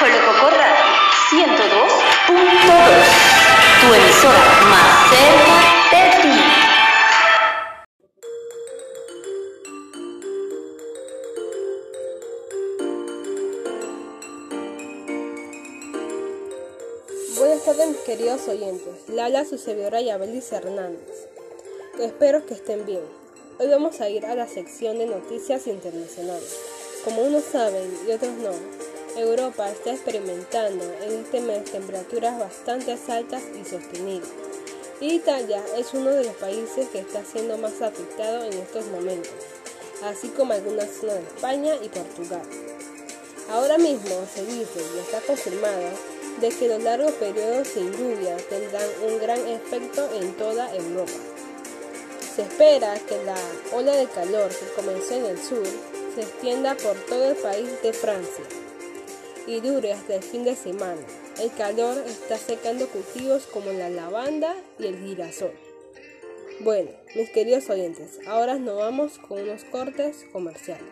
Colococorra 102.2, tu emisora más cerca de ti. Buenas tardes mis queridos oyentes, le habla su servidora Yabelis Hernández. Espero que estén bien. Hoy vamos a ir a la sección de noticias internacionales. Como unos saben y otros no, Europa está experimentando en este mes temperaturas bastante altas y sostenibles. Italia es uno de los países que está siendo más afectado en estos momentos, así como algunas zonas de España y Portugal. Ahora mismo se dice y está confirmado de que los largos periodos sin lluvia tendrán un gran efecto en toda Europa. Se espera que la ola de calor que comenzó en el sur se extienda por todo el país de Francia y dure hasta el fin de semana. El calor está secando cultivos como la lavanda y el girasol. Bueno, mis queridos oyentes, ahora nos vamos con unos cortes comerciales.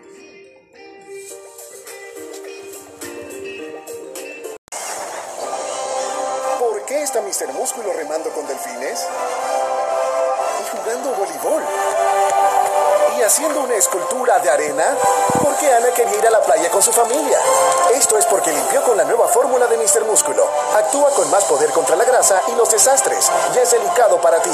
¿Por qué está Mr. Músculo remando con delfines? Y jugando voleibol. Haciendo una escultura de arena. Porque Ana quería ir a la playa con su familia. Esto es porque limpió con la nueva fórmula de Mr. Músculo. Actúa con más poder contra la grasa y los desastres. Ya es delicado para ti.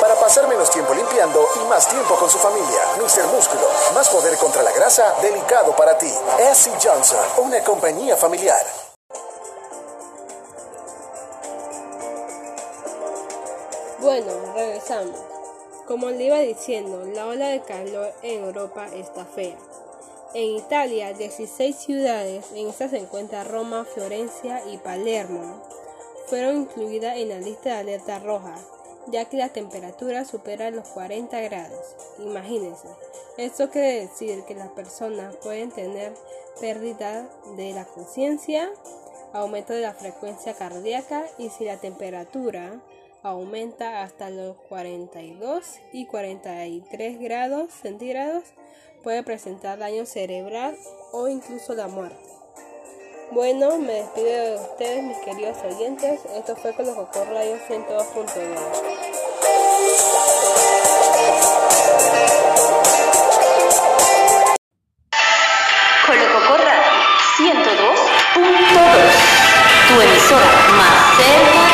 Para pasar menos tiempo limpiando y más tiempo con su familia. Mr. Músculo. Más poder contra la grasa, delicado para ti. S. Johnson, una compañía familiar. Bueno, regresamos. Como le iba diciendo, la ola de calor en Europa está fea. En Italia, 16 ciudades, en estas se encuentra Roma, Florencia y Palermo, fueron incluidas en la lista de alerta roja, ya que la temperatura supera los 40 grados. Imagínense, esto quiere decir que las personas pueden tener pérdida de la conciencia, aumento de la frecuencia cardíaca y si la temperatura aumenta hasta los 42 y 43 grados centígrados, puede presentar daño cerebral o incluso la muerte. Bueno, me despido de ustedes, mis queridos oyentes. Esto fue con los Cocor Radio 102.2. Colococorra 102.2, tu emisora más cerca.